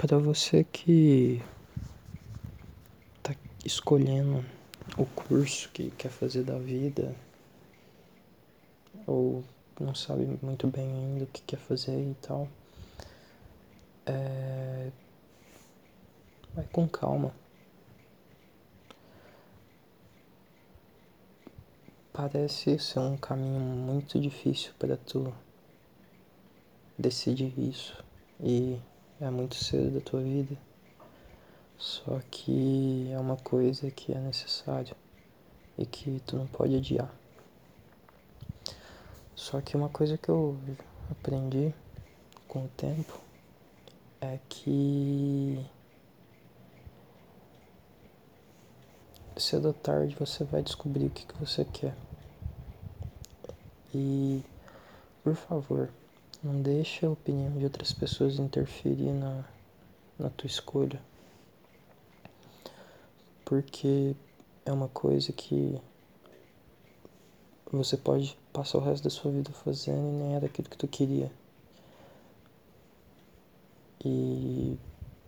Para você que tá escolhendo o curso que quer fazer da vida ou não sabe muito bem ainda o que quer fazer e tal, é... vai com calma. Parece ser um caminho muito difícil para tu decidir isso e é muito cedo da tua vida. Só que é uma coisa que é necessária e que tu não pode adiar. Só que uma coisa que eu aprendi com o tempo é que cedo ou tarde você vai descobrir o que, que você quer. E, por favor, não deixe a opinião de outras pessoas interferir na, na tua escolha. Porque é uma coisa que você pode passar o resto da sua vida fazendo e nem era aquilo que tu queria. E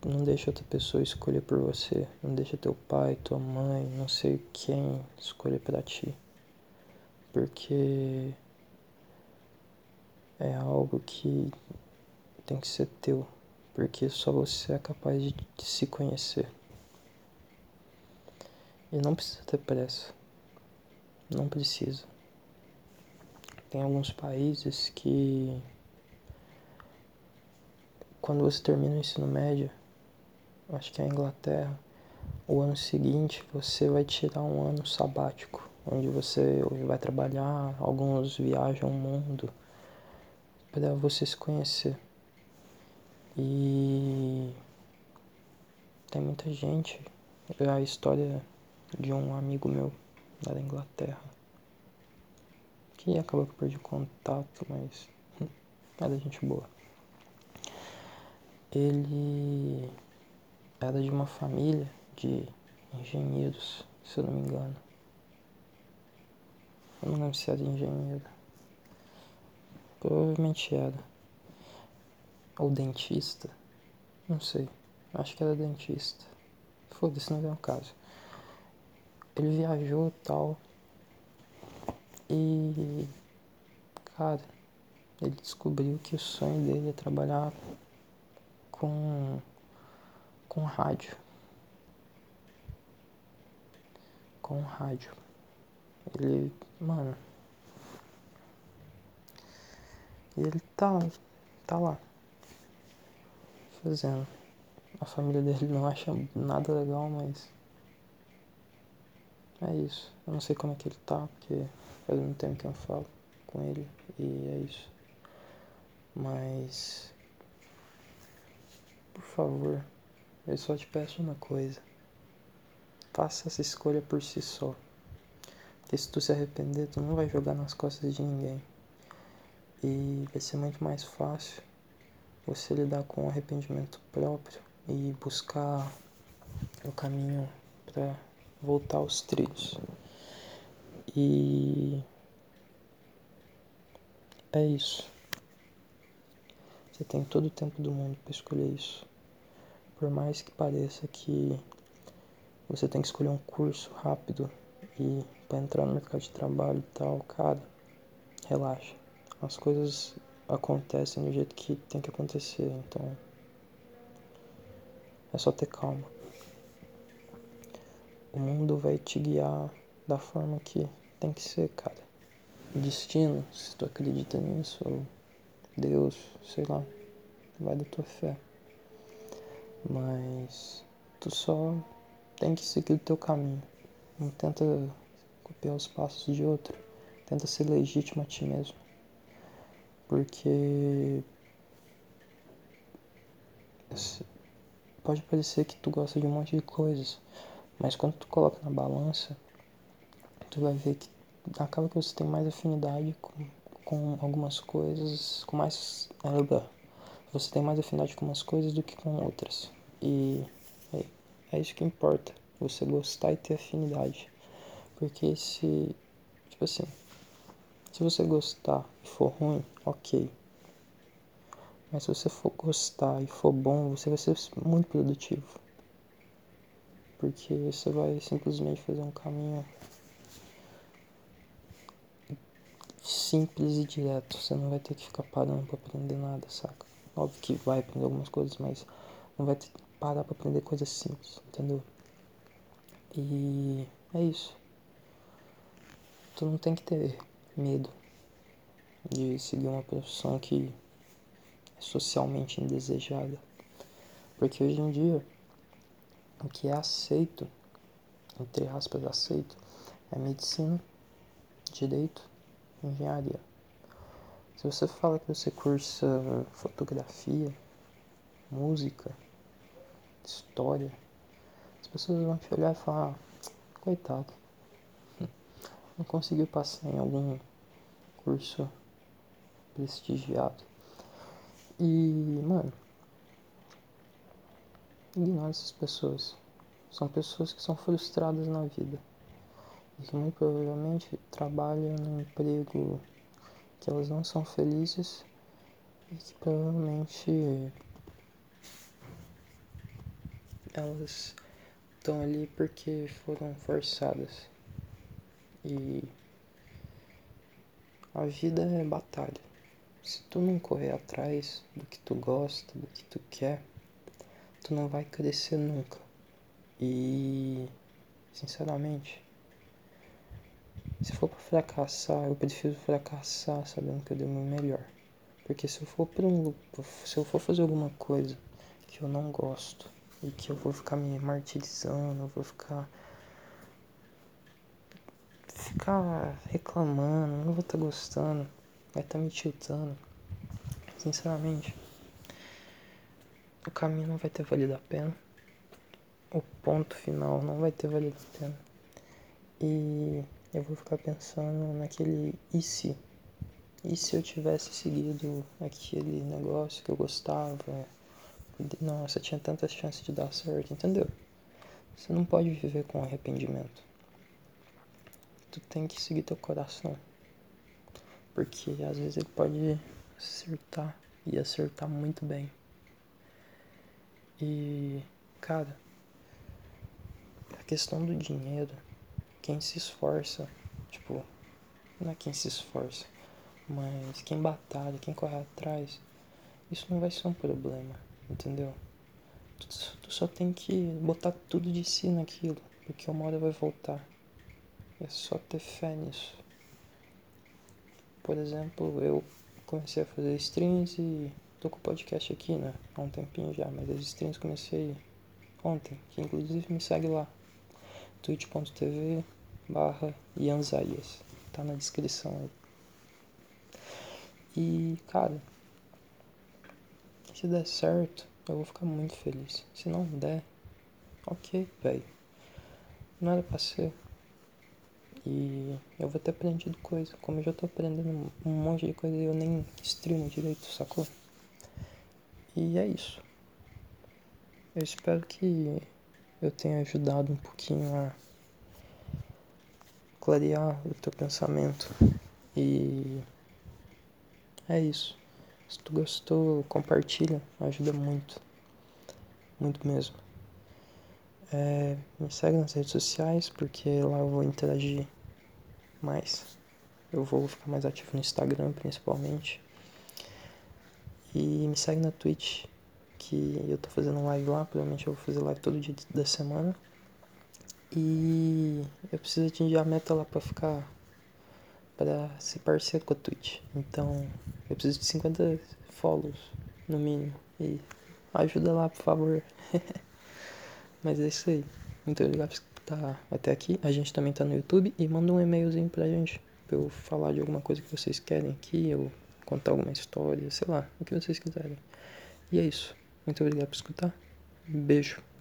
não deixa outra pessoa escolher por você. Não deixa teu pai, tua mãe, não sei quem escolher para ti. Porque é algo que tem que ser teu, porque só você é capaz de, de se conhecer. E não precisa ter pressa. Não precisa. Tem alguns países que quando você termina o ensino médio, acho que é a Inglaterra, o ano seguinte você vai tirar um ano sabático, onde você vai trabalhar, alguns viajam o mundo para você se conhecer. E tem muita gente. É a história de um amigo meu da Inglaterra. Que acabou que perdi contato, mas era gente boa. Ele era de uma família de engenheiros, se eu não me engano. Eu não lembro se era engenheiro. Provavelmente era. Ou dentista. Não sei. Acho que era dentista. Foda-se, não é o caso. Ele viajou e tal. E. Cara, ele descobriu que o sonho dele é trabalhar com. com rádio. Com rádio. Ele. Mano e ele tá, tá lá, fazendo. A família dele não acha nada legal, mas. É isso. Eu não sei como é que ele tá, porque faz muito tempo que eu falo com ele e é isso. Mas. Por favor, eu só te peço uma coisa. Faça essa escolha por si só. Porque se tu se arrepender, tu não vai jogar nas costas de ninguém. E vai ser muito mais fácil você lidar com o arrependimento próprio e buscar o caminho para voltar aos trilhos. E é isso. Você tem todo o tempo do mundo para escolher isso. Por mais que pareça que você tem que escolher um curso rápido e para entrar no mercado de trabalho e tal, cara, relaxa as coisas acontecem do jeito que tem que acontecer, então é só ter calma. O mundo vai te guiar da forma que tem que ser, cara. Destino, se tu acredita nisso, ou Deus, sei lá, vai da tua fé. Mas tu só tem que seguir o teu caminho. Não tenta copiar os passos de outro. Tenta ser legítimo a ti mesmo porque pode parecer que tu gosta de um monte de coisas, mas quando tu coloca na balança, tu vai ver que acaba que você tem mais afinidade com, com algumas coisas, com mais você tem mais afinidade com umas coisas do que com outras. E é, é isso que importa, você gostar e ter afinidade. Porque se, tipo assim, se você gostar e for ruim, ok. Mas se você for gostar e for bom, você vai ser muito produtivo. Porque você vai simplesmente fazer um caminho simples e direto. Você não vai ter que ficar parando pra aprender nada, saca? Óbvio que vai aprender algumas coisas, mas não vai ter que parar pra aprender coisas simples, entendeu? E é isso. Tu não tem que ter medo de seguir uma profissão que é socialmente indesejada. Porque hoje em dia, o que é aceito, entre aspas, aceito, é medicina, direito, engenharia. Se você fala que você cursa fotografia, música, história, as pessoas vão te olhar e falar, ah, coitado, não conseguiu passar em algum curso prestigiado. E, mano, ignore essas pessoas. São pessoas que são frustradas na vida. E que muito provavelmente trabalham num emprego que elas não são felizes e que provavelmente elas estão ali porque foram forçadas. E a vida é batalha. Se tu não correr atrás do que tu gosta, do que tu quer, tu não vai crescer nunca. E sinceramente, se for pra fracassar, eu prefiro fracassar sabendo que eu dei o meu melhor. Porque se eu for pra um se eu for fazer alguma coisa que eu não gosto e que eu vou ficar me martirizando, eu vou ficar ficar reclamando, não vou estar tá gostando, vai estar tá me tiltando. Sinceramente, o caminho não vai ter valido a pena. O ponto final não vai ter valido a pena. E eu vou ficar pensando naquele e se? E se eu tivesse seguido aquele negócio que eu gostava? Nossa, tinha tantas chances de dar certo, entendeu? Você não pode viver com arrependimento tu tem que seguir teu coração. Porque às vezes ele pode acertar e acertar muito bem. E, cara, a questão do dinheiro, quem se esforça, tipo, não é quem se esforça, mas quem batalha, quem corre atrás, isso não vai ser um problema, entendeu? Tu, tu só tem que botar tudo de si naquilo, porque uma hora vai voltar. É só ter fé nisso. Por exemplo, eu comecei a fazer streams e tô com o podcast aqui, né? Há um tempinho já, mas as streams comecei ontem, que inclusive me segue lá. twitch.tv barra Ianzalias. Tá na descrição aí. E, cara, se der certo, eu vou ficar muito feliz. Se não der, ok, velho. Não era pra ser. E eu vou ter aprendido coisa. Como eu já tô aprendendo um monte de coisa e eu nem streamo direito, sacou? E é isso. Eu espero que eu tenha ajudado um pouquinho a clarear o teu pensamento. E é isso. Se tu gostou, compartilha, ajuda muito. Muito mesmo. É, me segue nas redes sociais, porque lá eu vou interagir mais. Eu vou ficar mais ativo no Instagram, principalmente. E me segue na Twitch, que eu tô fazendo live lá. Provavelmente eu vou fazer live todo dia da semana. E eu preciso atingir a meta lá pra ficar. pra ser parceiro com a Twitch. Então, eu preciso de 50 follows, no mínimo. E ajuda lá, por favor. Mas é isso aí. Muito obrigado por estar até aqui. A gente também tá no YouTube e manda um e-mailzinho pra gente. Pra eu falar de alguma coisa que vocês querem aqui, ou contar alguma história, sei lá, o que vocês quiserem. E é isso. Muito obrigado por escutar. Beijo.